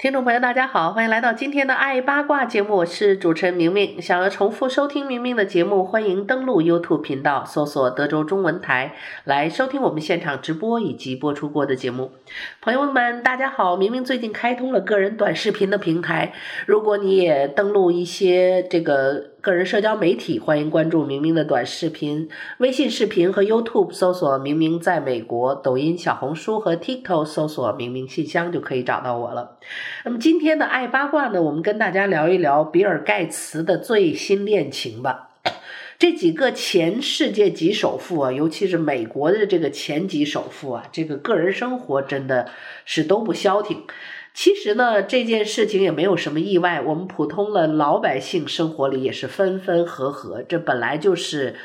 听众朋友，大家好，欢迎来到今天的爱八卦节目，我是主持人明明。想要重复收听明明的节目，欢迎登录 YouTube 频道，搜索德州中文台来收听我们现场直播以及播出过的节目。朋友们，大家好，明明最近开通了个人短视频的平台，如果你也登录一些这个。个人社交媒体，欢迎关注明明的短视频、微信视频和 YouTube，搜索“明明在美国”；抖音、小红书和 TikTok 搜索“明明信箱”就可以找到我了。那么今天的爱八卦呢，我们跟大家聊一聊比尔盖茨的最新恋情吧。这几个前世界级首富啊，尤其是美国的这个前级首富啊，这个个人生活真的是都不消停。其实呢，这件事情也没有什么意外。我们普通的老百姓生活里也是分分合合，这本来就是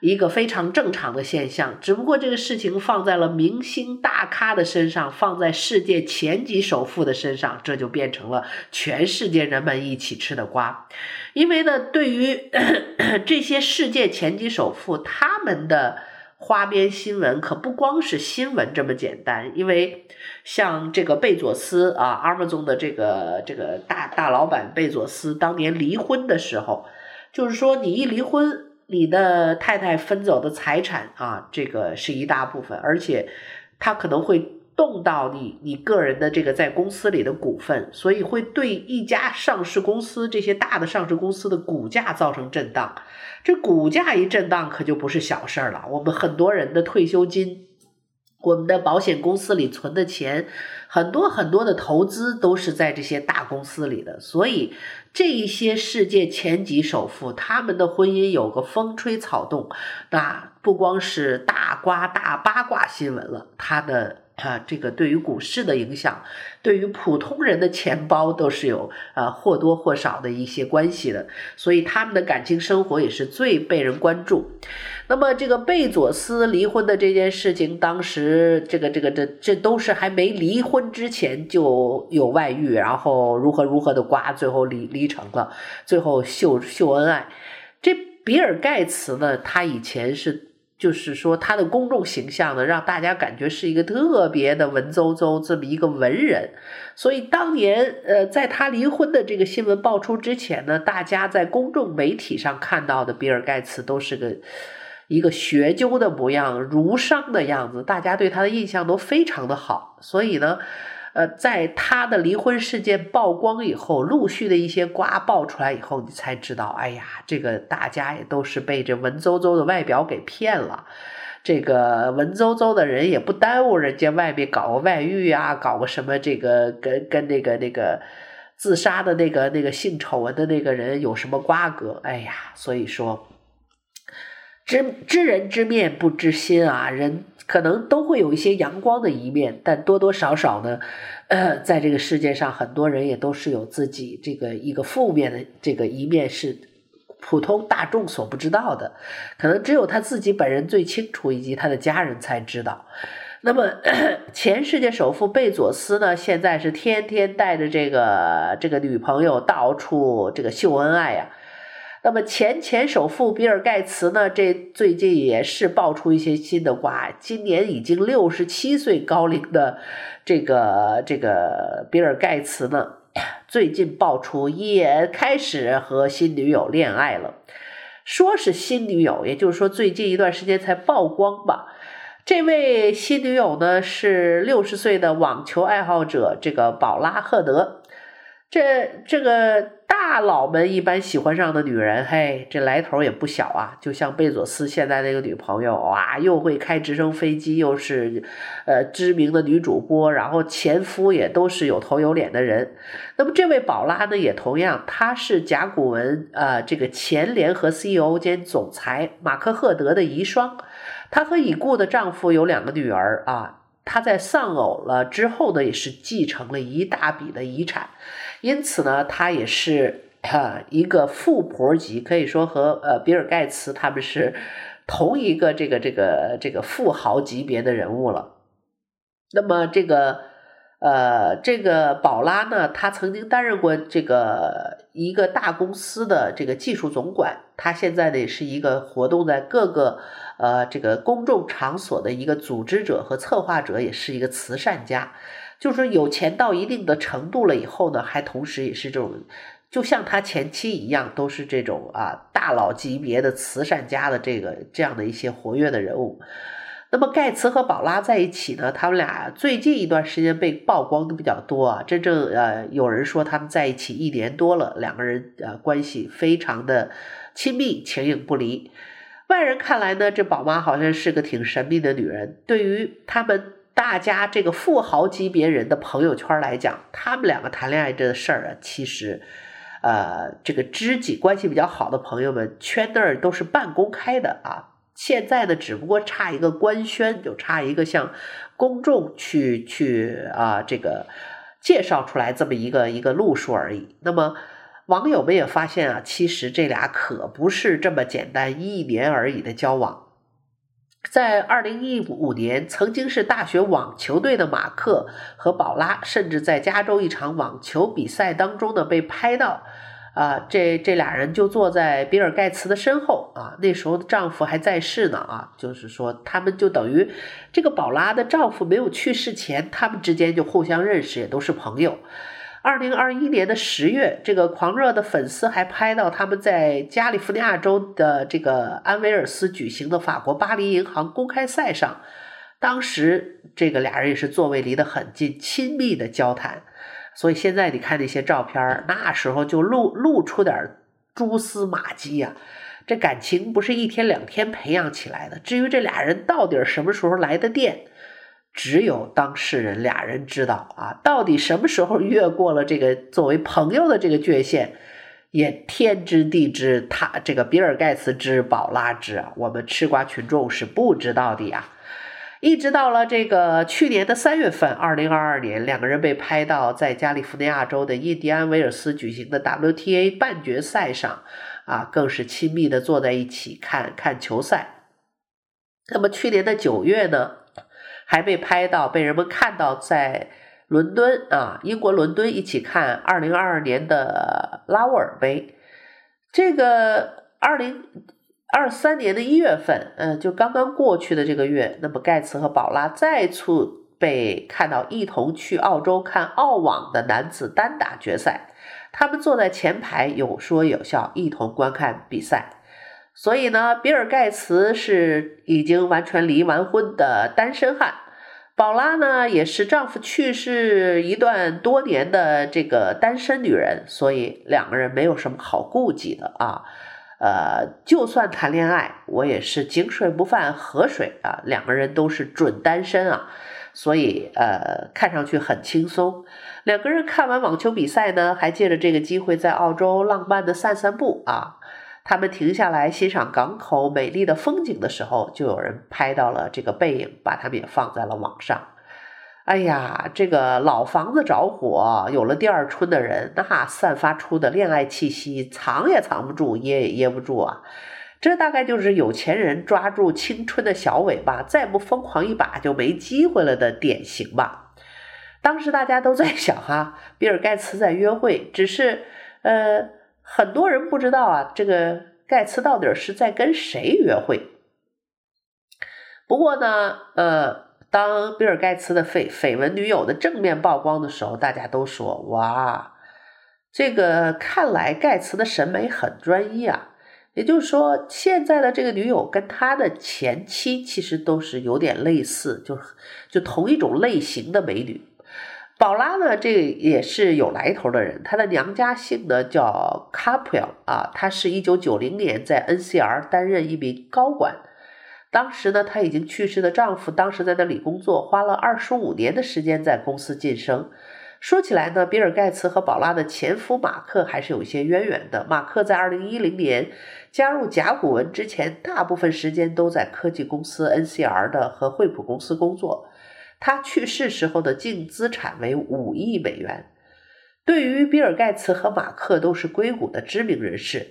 一个非常正常的现象。只不过这个事情放在了明星大咖的身上，放在世界前几首富的身上，这就变成了全世界人们一起吃的瓜。因为呢，对于 这些世界前几首富，他们的。花边新闻可不光是新闻这么简单，因为像这个贝佐斯啊，Amazon 的这个这个大大老板贝佐斯当年离婚的时候，就是说你一离婚，你的太太分走的财产啊，这个是一大部分，而且他可能会。动到你你个人的这个在公司里的股份，所以会对一家上市公司这些大的上市公司的股价造成震荡。这股价一震荡，可就不是小事儿了。我们很多人的退休金，我们的保险公司里存的钱，很多很多的投资都是在这些大公司里的。所以这一些世界前几首富，他们的婚姻有个风吹草动，那不光是大瓜大八卦新闻了，他的。啊，这个对于股市的影响，对于普通人的钱包都是有呃或多或少的一些关系的，所以他们的感情生活也是最被人关注。那么这个贝佐斯离婚的这件事情，当时这个这个这这都是还没离婚之前就有外遇，然后如何如何的瓜，最后离离成了，最后秀秀恩爱。这比尔盖茨呢，他以前是。就是说，他的公众形象呢，让大家感觉是一个特别的文绉绉这么一个文人。所以当年，呃，在他离婚的这个新闻爆出之前呢，大家在公众媒体上看到的比尔盖茨都是个一个学究的模样，儒商的样子，大家对他的印象都非常的好。所以呢。呃，在他的离婚事件曝光以后，陆续的一些瓜爆出来以后，你才知道，哎呀，这个大家也都是被这文绉绉的外表给骗了。这个文绉绉的人也不耽误人家外面搞个外遇啊，搞个什么这个跟跟那个那个自杀的那个那个性丑闻的那个人有什么瓜葛？哎呀，所以说。知知人知面不知心啊，人可能都会有一些阳光的一面，但多多少少呢，呃，在这个世界上，很多人也都是有自己这个一个负面的这个一面，是普通大众所不知道的，可能只有他自己本人最清楚，以及他的家人才知道。那么，前世界首富贝佐斯呢，现在是天天带着这个这个女朋友到处这个秀恩爱呀、那么前前首富比尔盖茨呢，这最近也是爆出一些新的瓜。今年已经六十七岁高龄的这个这个比尔盖茨呢，最近爆出也开始和新女友恋爱了。说是新女友，也就是说最近一段时间才曝光吧。这位新女友呢，是六十岁的网球爱好者，这个宝拉赫德。这这个。大佬们一般喜欢上的女人，嘿，这来头也不小啊！就像贝佐斯现在那个女朋友，哇，又会开直升飞机，又是呃知名的女主播，然后前夫也都是有头有脸的人。那么这位宝拉呢，也同样，她是甲骨文呃这个前联合 CEO 兼总裁马克赫德的遗孀。她和已故的丈夫有两个女儿啊。她在丧偶了之后呢，也是继承了一大笔的遗产。因此呢，他也是啊一个富婆级，可以说和呃比尔盖茨他们是同一个这个这个这个富豪级别的人物了。那么这个。呃，这个宝拉呢，他曾经担任过这个一个大公司的这个技术总管，他现在呢也是一个活动在各个呃这个公众场所的一个组织者和策划者，也是一个慈善家。就是说有钱到一定的程度了以后呢，还同时也是这种，就像他前妻一样，都是这种啊大佬级别的慈善家的这个这样的一些活跃的人物。那么盖茨和宝拉在一起呢，他们俩最近一段时间被曝光的比较多啊。真正呃，有人说他们在一起一年多了，两个人呃关系非常的亲密，形影不离。外人看来呢，这宝妈好像是个挺神秘的女人。对于他们大家这个富豪级别人的朋友圈来讲，他们两个谈恋爱这事儿啊，其实呃，这个知己关系比较好的朋友们圈内儿都是半公开的啊。现在呢，只不过差一个官宣，就差一个向公众去去啊，这个介绍出来这么一个一个路数而已。那么网友们也发现啊，其实这俩可不是这么简单一年而已的交往。在二零一五年，曾经是大学网球队的马克和宝拉，甚至在加州一场网球比赛当中呢，被拍到。啊，这这俩人就坐在比尔盖茨的身后啊，那时候的丈夫还在世呢啊，就是说他们就等于这个宝拉的丈夫没有去世前，他们之间就互相认识，也都是朋友。二零二一年的十月，这个狂热的粉丝还拍到他们在加利福尼亚州的这个安维尔斯举行的法国巴黎银行公开赛上，当时这个俩人也是座位离得很近，亲密的交谈。所以现在你看那些照片，那时候就露露出点蛛丝马迹呀。这感情不是一天两天培养起来的。至于这俩人到底什么时候来的电，只有当事人俩人知道啊。到底什么时候越过了这个作为朋友的这个界限，也天知地知，他这个比尔盖茨知，宝拉知啊。我们吃瓜群众是不知道的呀。一直到了这个去年的三月份，二零二二年，两个人被拍到在加利福尼亚州的印第安维尔斯举行的 WTA 半决赛上，啊，更是亲密的坐在一起看看球赛。那么去年的九月呢，还被拍到被人们看到在伦敦啊，英国伦敦一起看二零二二年的拉沃尔杯。这个二零。二三年的一月份，嗯，就刚刚过去的这个月，那么盖茨和宝拉再次被看到一同去澳洲看澳网的男子单打决赛，他们坐在前排，有说有笑，一同观看比赛。所以呢，比尔盖茨是已经完全离完婚的单身汉，宝拉呢也是丈夫去世一段多年的这个单身女人，所以两个人没有什么好顾忌的啊。呃，就算谈恋爱，我也是井水不犯河水啊。两个人都是准单身啊，所以呃，看上去很轻松。两个人看完网球比赛呢，还借着这个机会在澳洲浪漫的散散步啊。他们停下来欣赏港口美丽的风景的时候，就有人拍到了这个背影，把他们也放在了网上。哎呀，这个老房子着火，有了第二春的人，那散发出的恋爱气息，藏也藏不住，噎也噎不住啊！这大概就是有钱人抓住青春的小尾巴，再不疯狂一把就没机会了的典型吧。当时大家都在想哈，比尔盖茨在约会，只是呃，很多人不知道啊，这个盖茨到底是在跟谁约会。不过呢，呃。当比尔盖茨的绯绯闻女友的正面曝光的时候，大家都说：“哇，这个看来盖茨的审美很专一啊。”也就是说，现在的这个女友跟他的前妻其实都是有点类似，就就同一种类型的美女。宝拉呢，这也是有来头的人，她的娘家姓呢叫卡普尔啊，她是一九九零年在 NCR 担任一名高管。当时呢，她已经去世的丈夫当时在那里工作，花了二十五年的时间在公司晋升。说起来呢，比尔盖茨和宝拉的前夫马克还是有一些渊源的。马克在二零一零年加入甲骨文之前，大部分时间都在科技公司 NCR 的和惠普公司工作。他去世时候的净资产为五亿美元。对于比尔盖茨和马克都是硅谷的知名人士，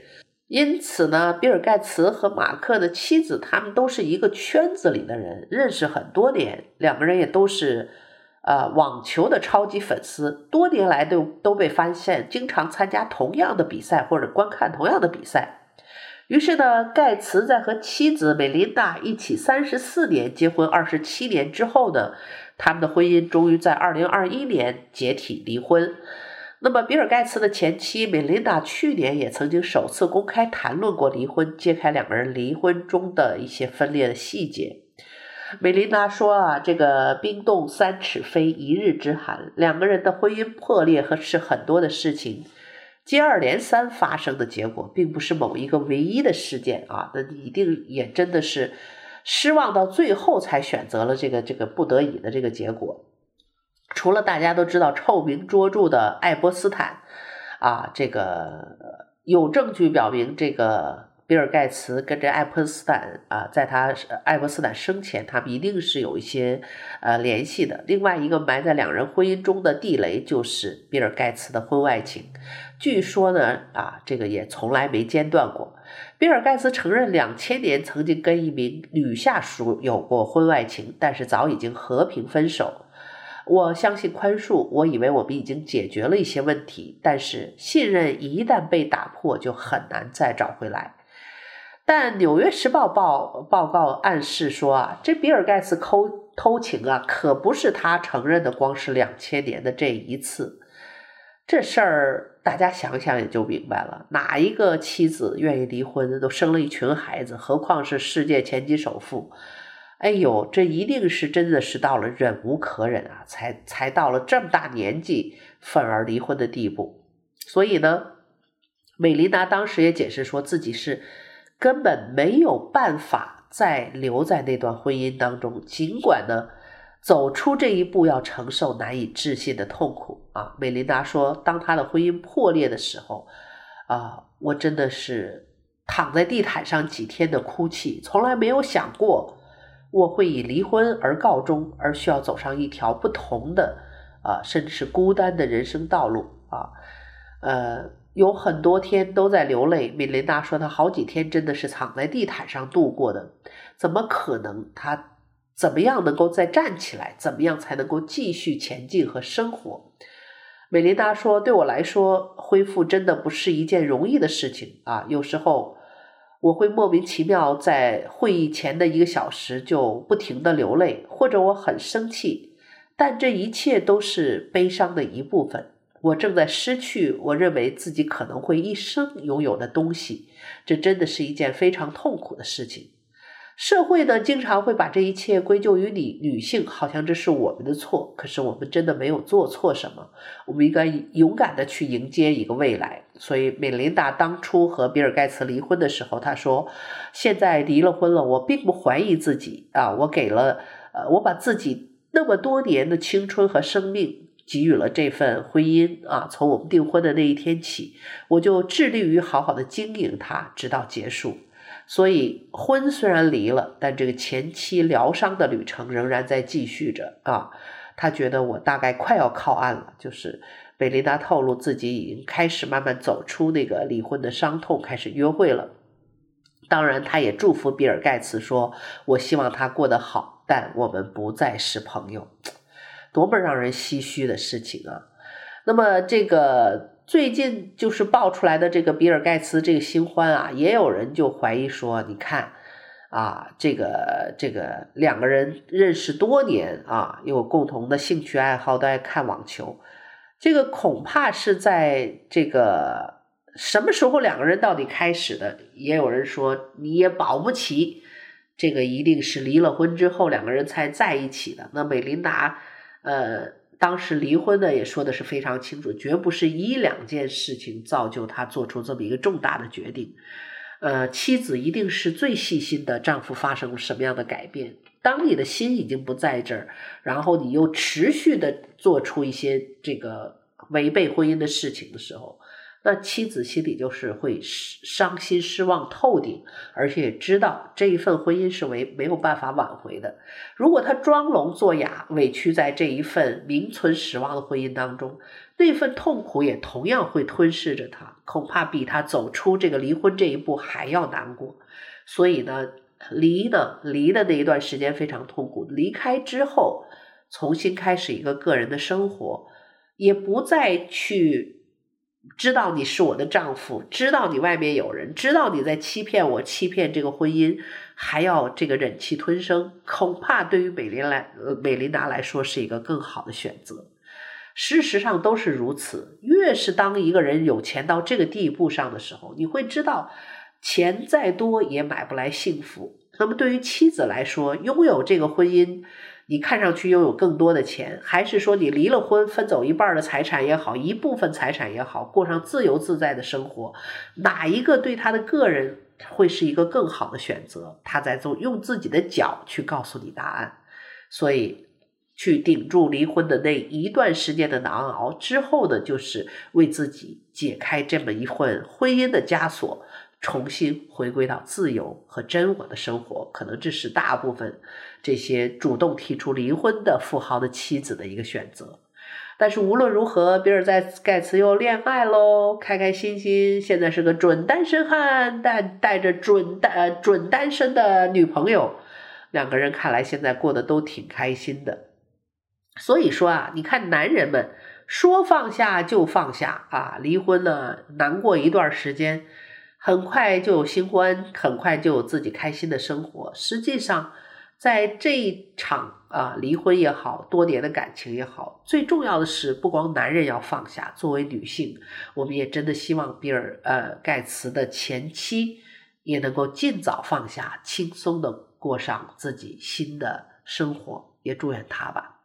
因此呢，比尔盖茨和马克的妻子他们都是一个圈子里的人，认识很多年，两个人也都是呃网球的超级粉丝，多年来都都被发现经常参加同样的比赛或者观看同样的比赛。于是呢，盖茨在和妻子美琳达一起三十四年结婚二十七年之后呢，他们的婚姻终于在二零二一年解体离婚。那么，比尔盖茨的前妻美琳达去年也曾经首次公开谈论过离婚，揭开两个人离婚中的一些分裂的细节。美琳达说啊，这个冰冻三尺非一日之寒，两个人的婚姻破裂和是很多的事情。接二连三发生的结果，并不是某一个唯一的事件啊，那你一定也真的是失望到最后才选择了这个这个不得已的这个结果。除了大家都知道臭名卓著的爱泼斯坦啊，这个有证据表明这个。比尔盖茨跟这爱泼斯坦啊，在他爱泼斯坦生前，他们一定是有一些呃联系的。另外一个埋在两人婚姻中的地雷，就是比尔盖茨的婚外情。据说呢，啊，这个也从来没间断过。比尔盖茨承认两千年曾经跟一名女下属有过婚外情，但是早已经和平分手。我相信宽恕，我以为我们已经解决了一些问题，但是信任一旦被打破，就很难再找回来。但《纽约时报》报报告暗示说啊，这比尔盖茨偷偷情啊，可不是他承认的，光是两千年的这一次。这事儿大家想想也就明白了，哪一个妻子愿意离婚？都生了一群孩子，何况是世界前几首富？哎呦，这一定是真的是到了忍无可忍啊，才才到了这么大年纪愤而离婚的地步。所以呢，美琳达当时也解释说自己是。根本没有办法再留在那段婚姻当中，尽管呢，走出这一步要承受难以置信的痛苦啊。美琳达说，当她的婚姻破裂的时候，啊，我真的是躺在地毯上几天的哭泣，从来没有想过我会以离婚而告终，而需要走上一条不同的啊，甚至是孤单的人生道路啊，呃。有很多天都在流泪。美琳达说，她好几天真的是躺在地毯上度过的。怎么可能？她怎么样能够再站起来？怎么样才能够继续前进和生活？美琳达说：“对我来说，恢复真的不是一件容易的事情啊。有时候我会莫名其妙在会议前的一个小时就不停地流泪，或者我很生气，但这一切都是悲伤的一部分。”我正在失去我认为自己可能会一生拥有的东西，这真的是一件非常痛苦的事情。社会呢，经常会把这一切归咎于你女性，好像这是我们的错。可是我们真的没有做错什么，我们应该勇敢地去迎接一个未来。所以，美琳达当初和比尔盖茨离婚的时候，她说：“现在离了婚了，我并不怀疑自己啊，我给了，呃，我把自己那么多年的青春和生命。”给予了这份婚姻啊，从我们订婚的那一天起，我就致力于好好的经营它，直到结束。所以婚虽然离了，但这个前妻疗伤的旅程仍然在继续着啊。他觉得我大概快要靠岸了，就是贝琳达透露自己已经开始慢慢走出那个离婚的伤痛，开始约会了。当然，他也祝福比尔盖茨说：“我希望他过得好，但我们不再是朋友。”多么让人唏嘘的事情啊！那么这个最近就是爆出来的这个比尔盖茨这个新欢啊，也有人就怀疑说，你看啊，这个这个两个人认识多年啊，有共同的兴趣爱好，都爱看网球，这个恐怕是在这个什么时候两个人到底开始的？也有人说你也保不齐，这个一定是离了婚之后两个人才在一起的。那美琳达。呃，当时离婚呢也说的是非常清楚，绝不是一两件事情造就他做出这么一个重大的决定。呃，妻子一定是最细心的，丈夫发生了什么样的改变？当你的心已经不在这儿，然后你又持续的做出一些这个违背婚姻的事情的时候。那妻子心里就是会伤心失望透顶，而且也知道这一份婚姻是为没有办法挽回的。如果他装聋作哑，委屈在这一份名存实亡的婚姻当中，那份痛苦也同样会吞噬着他，恐怕比他走出这个离婚这一步还要难过。所以呢，离呢，离的那一段时间非常痛苦。离开之后，重新开始一个个人的生活，也不再去知道你是我的丈夫，知道你外面有人，知道你在欺骗我，欺骗这个婚姻，还要这个忍气吞声，恐怕对于美琳来，呃，美琳达来说是一个更好的选择。事实上都是如此。越是当一个人有钱到这个地步上的时候，你会知道，钱再多也买不来幸福。那么对于妻子来说，拥有这个婚姻，你看上去拥有更多的钱，还是说你离了婚分走一半的财产也好，一部分财产也好，过上自由自在的生活，哪一个对他的个人会是一个更好的选择？他在做，用自己的脚去告诉你答案。所以。去顶住离婚的那一段时间的难熬之后呢，就是为自己解开这么一份婚姻的枷锁，重新回归到自由和真我的生活。可能这是大部分这些主动提出离婚的富豪的妻子的一个选择。但是无论如何，比尔在盖茨又恋爱喽，开开心心，现在是个准单身汉，带带着准单准单身的女朋友，两个人看来现在过得都挺开心的。所以说啊，你看男人们说放下就放下啊，离婚了，难过一段时间，很快就有新欢，很快就有自己开心的生活。实际上，在这一场啊离婚也好，多年的感情也好，最重要的是，不光男人要放下，作为女性，我们也真的希望比尔呃盖茨的前妻也能够尽早放下，轻松的过上自己新的生活，也祝愿他吧。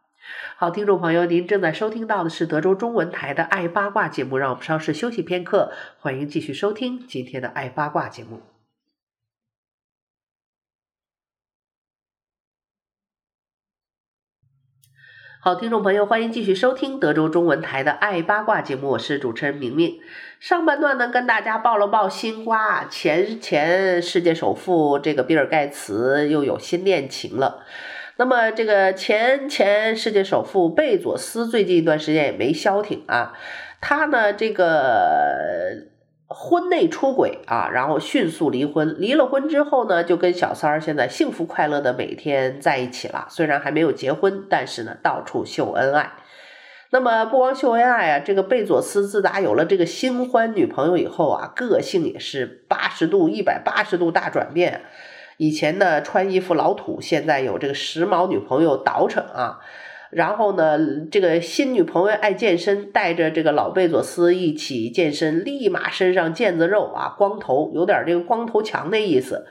好，听众朋友，您正在收听到的是德州中文台的《爱八卦》节目，让我们稍事休息片刻，欢迎继续收听今天的《爱八卦》节目。好，听众朋友，欢迎继续收听德州中文台的《爱八卦》节目，我是主持人明明。上半段呢，跟大家报了报新瓜，前前世界首富这个比尔盖茨又有新恋情了。那么，这个前前世界首富贝佐斯最近一段时间也没消停啊。他呢，这个婚内出轨啊，然后迅速离婚。离了婚之后呢，就跟小三儿现在幸福快乐的每天在一起了。虽然还没有结婚，但是呢，到处秀恩爱。那么，不光秀恩爱啊，这个贝佐斯自打有了这个新欢女朋友以后啊，个性也是八十度、一百八十度大转变。以前呢，穿衣服老土，现在有这个时髦女朋友倒饬啊。然后呢，这个新女朋友爱健身，带着这个老贝佐斯一起健身，立马身上腱子肉啊，光头，有点这个光头强的意思。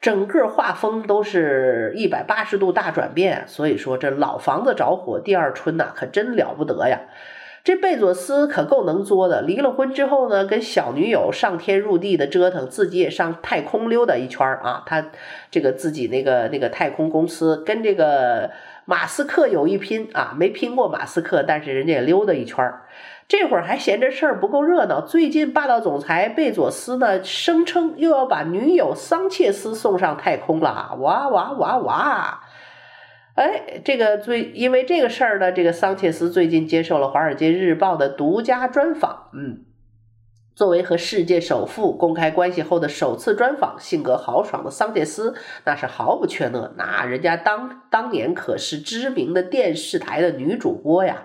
整个画风都是一百八十度大转变，所以说这老房子着火，第二春呐，可真了不得呀。这贝佐斯可够能作的，离了婚之后呢，跟小女友上天入地的折腾，自己也上太空溜达一圈啊。他这个自己那个那个太空公司跟这个马斯克有一拼啊，没拼过马斯克，但是人家也溜达一圈。这会儿还嫌这事儿不够热闹，最近霸道总裁贝佐斯呢，声称又要把女友桑切斯送上太空了，哇哇哇哇！哎，这个最因为这个事儿呢，这个桑切斯最近接受了《华尔街日报》的独家专访。嗯，作为和世界首富公开关系后的首次专访，性格豪爽的桑切斯那是毫不怯懦。那人家当当年可是知名的电视台的女主播呀，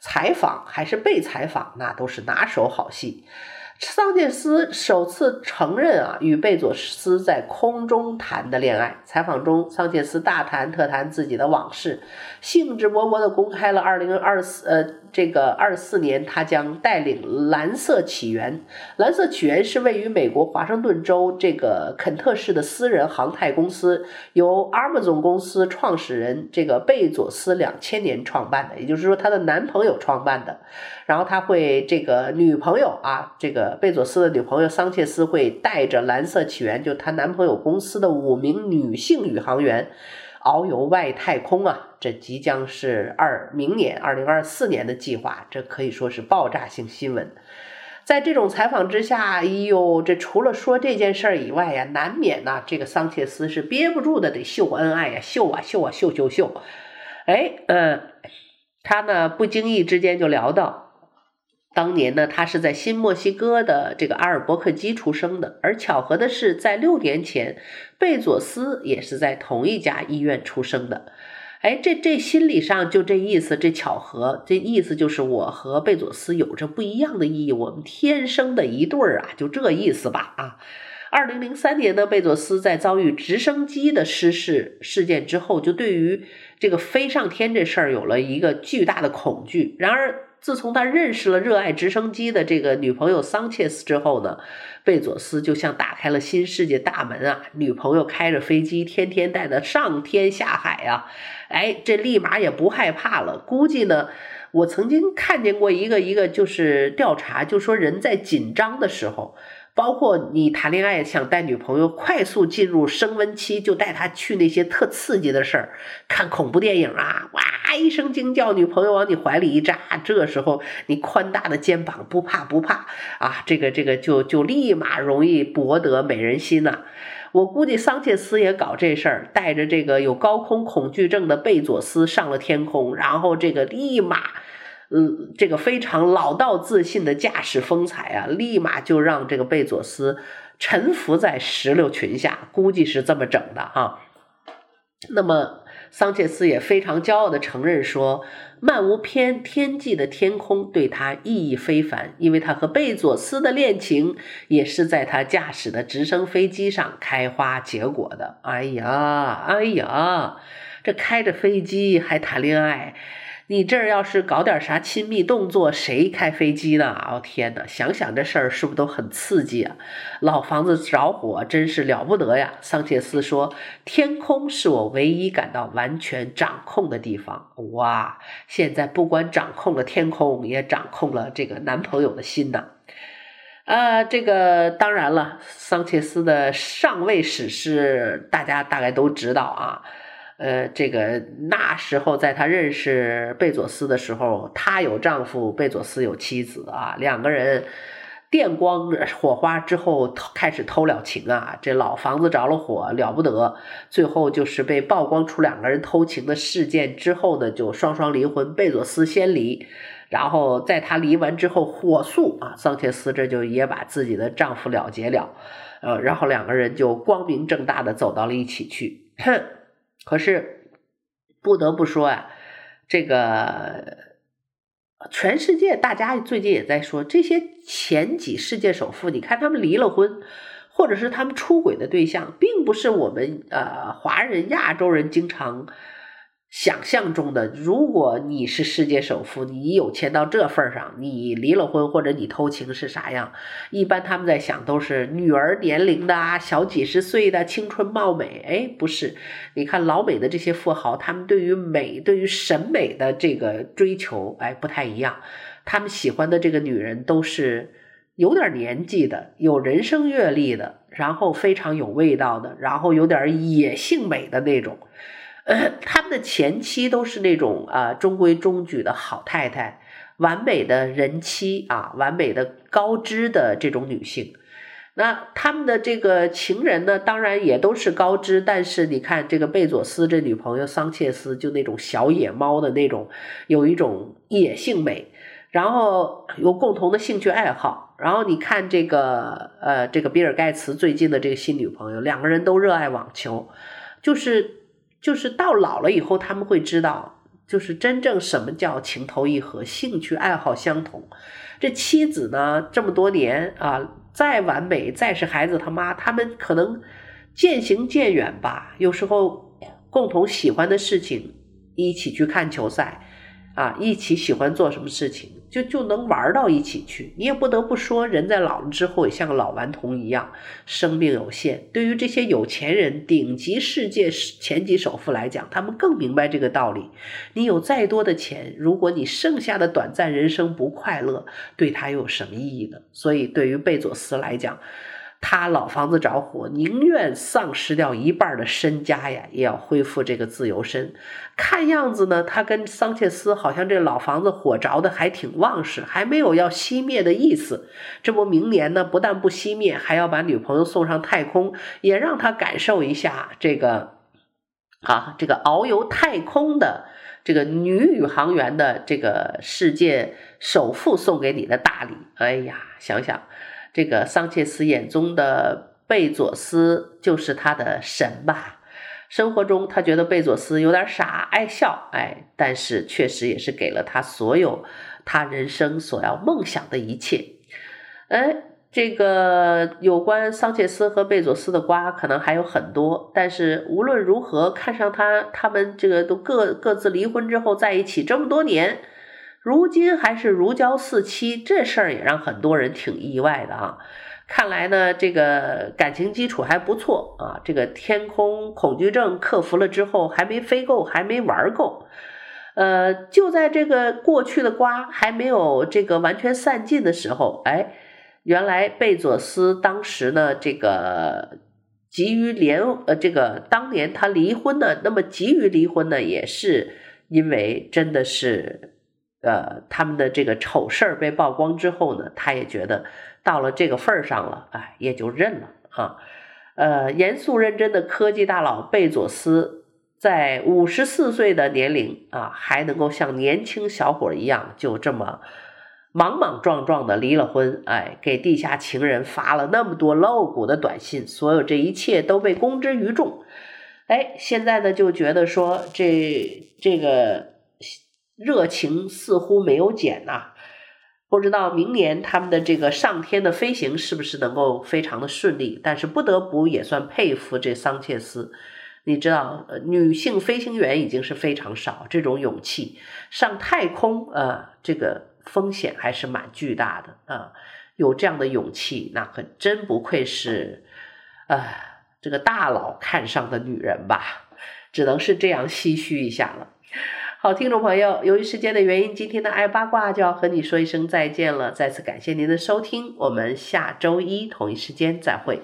采访还是被采访，那都是拿手好戏。桑切斯首次承认啊，与贝佐斯在空中谈的恋爱。采访中，桑切斯大谈特谈自己的往事，兴致勃勃地公开了2024呃。这个二四年，他将带领蓝色起源。蓝色起源是位于美国华盛顿州这个肯特市的私人航太公司，由 Amazon 公司创始人这个贝佐斯两千年创办的，也就是说，他的男朋友创办的。然后他会这个女朋友啊，这个贝佐斯的女朋友桑切斯会带着蓝色起源，就她男朋友公司的五名女性宇航员。遨游外太空啊！这即将是二明年二零二四年的计划，这可以说是爆炸性新闻。在这种采访之下，哎呦，这除了说这件事儿以外呀，难免呢，这个桑切斯是憋不住的，得秀恩爱呀，秀啊秀啊秀秀秀。哎，嗯，他呢不经意之间就聊到，当年呢，他是在新墨西哥的这个阿尔伯克基出生的，而巧合的是，在六年前，贝佐斯也是在同一家医院出生的。哎，这这心理上就这意思，这巧合，这意思就是我和贝佐斯有着不一样的意义，我们天生的一对儿啊，就这意思吧啊。二零零三年呢，贝佐斯在遭遇直升机的失事事件之后，就对于这个飞上天这事儿有了一个巨大的恐惧。然而，自从他认识了热爱直升机的这个女朋友桑切斯之后呢，贝佐斯就像打开了新世界大门啊！女朋友开着飞机，天天带他上天下海啊！哎，这立马也不害怕了。估计呢，我曾经看见过一个一个就是调查，就说人在紧张的时候。包括你谈恋爱想带女朋友快速进入升温期，就带她去那些特刺激的事儿，看恐怖电影啊，哇一声惊叫，女朋友往你怀里一扎，这时候你宽大的肩膀不怕不怕啊，这个这个就就立马容易博得美人心呐、我估计桑切斯也搞这事儿，带着这个有高空恐惧症的贝佐斯上了天空，然后这个立马。嗯，这个非常老道自信的驾驶风采啊，立马就让这个贝佐斯臣服在石榴裙下，估计是这么整的哈。那么桑切斯也非常骄傲地承认说，漫无边天际的天空对他意义非凡，因为他和贝佐斯的恋情也是在他驾驶的直升飞机上开花结果的。哎呀，哎呀，这开着飞机还谈恋爱。你这儿要是搞点啥亲密动作，谁开飞机呢？哦天哪，想想这事儿是不是都很刺激啊？老房子着火真是了不得呀！桑切斯说：“天空是我唯一感到完全掌控的地方。”哇，现在不光掌控了天空，也掌控了这个男朋友的心呐。啊，这个当然了，桑切斯的上位史诗大家大概都知道啊。呃，这个那时候在她认识贝佐斯的时候，她有丈夫，贝佐斯有妻子啊，两个人电光火花之后开始偷了情啊，这老房子着了火了不得，最后就是被曝光出两个人偷情的事件之后呢，就双双离婚，贝佐斯先离，然后在他离完之后火速啊，桑切斯这就也把自己的丈夫了结了，呃，然后两个人就光明正大的走到了一起去，哼。可是，不得不说啊，这个全世界大家最近也在说，这些前几世界首富，你看他们离了婚，或者是他们出轨的对象，并不是我们呃华人亚洲人经常。想象中的，如果你是世界首富，你有钱到这份上，你离了婚或者你偷情是啥样？一般他们在想都是女儿年龄的啊，小几十岁的青春貌美。哎，不是，你看老美的这些富豪，他们对于美、对于审美的这个追求，哎，不太一样。他们喜欢的这个女人都是有点年纪的，有人生阅历的，然后非常有味道的，然后有点野性美的那种。呃，他们的前妻都是那种啊中规中矩的好太太，完美的人妻啊，完美的高知的这种女性。那他们的这个情人呢，当然也都是高知，但是你看这个贝佐斯这女朋友桑切斯，就那种小野猫的那种，有一种野性美，然后有共同的兴趣爱好。然后你看这个呃，这个比尔盖茨最近的这个新女朋友，两个人都热爱网球，就是。就是到老了以后，他们会知道，就是真正什么叫情投意合，兴趣爱好相同。这妻子呢，这么多年啊，再完美，再是孩子他妈，他们可能渐行渐远吧。有时候共同喜欢的事情，一起去看球赛，啊，一起喜欢做什么事情。就就能玩到一起去，你也不得不说，人在老了之后也像个老顽童一样，生命有限。对于这些有钱人、顶级世界前几首富来讲，他们更明白这个道理。你有再多的钱，如果你剩下的短暂人生不快乐，对他又有什么意义呢？所以，对于贝佐斯来讲，他老房子着火，宁愿丧失掉一半的身家呀，也要恢复这个自由身。看样子呢，他跟桑切斯好像这老房子火着的还挺旺势，还没有要熄灭的意思。这不，明年呢，不但不熄灭，还要把女朋友送上太空，也让他感受一下这个，啊，这个遨游太空的这个女宇航员的这个世界。首富送给你的大礼。哎呀，想想这个桑切斯眼中的贝佐斯就是他的神吧。生活中，他觉得贝佐斯有点傻，爱笑，哎，但是确实也是给了他所有他人生所要梦想的一切。哎，这个有关桑切斯和贝佐斯的瓜可能还有很多，但是无论如何，看上他他们这个都各各自离婚之后在一起这么多年，如今还是如胶似漆，这事儿也让很多人挺意外的啊。看来呢，这个感情基础还不错啊。这个天空恐惧症克服了之后，还没飞够，还没玩够。呃，就在这个过去的瓜还没有这个完全散尽的时候，哎，原来贝佐斯当时呢，这个急于连呃，这个当年他离婚呢，那么急于离婚呢，也是因为真的是。呃，他们的这个丑事儿被曝光之后呢，他也觉得到了这个份儿上了，哎，也就认了啊。呃，严肃认真的科技大佬贝佐斯，在五十四岁的年龄啊，还能够像年轻小伙一样，就这么莽莽撞撞的离了婚，哎，给地下情人发了那么多露骨的短信，所有这一切都被公之于众。哎，现在呢，就觉得说这这个。热情似乎没有减呐，不知道明年他们的这个上天的飞行是不是能够非常的顺利？但是不得不也算佩服这桑切斯。你知道，女性飞行员已经是非常少，这种勇气上太空，呃，这个风险还是蛮巨大的啊。有这样的勇气，那可真不愧是，呃，这个大佬看上的女人吧？只能是这样唏嘘一下了。好，听众朋友，由于时间的原因，今天的爱八卦就要和你说一声再见了。再次感谢您的收听，我们下周一同一时间再会。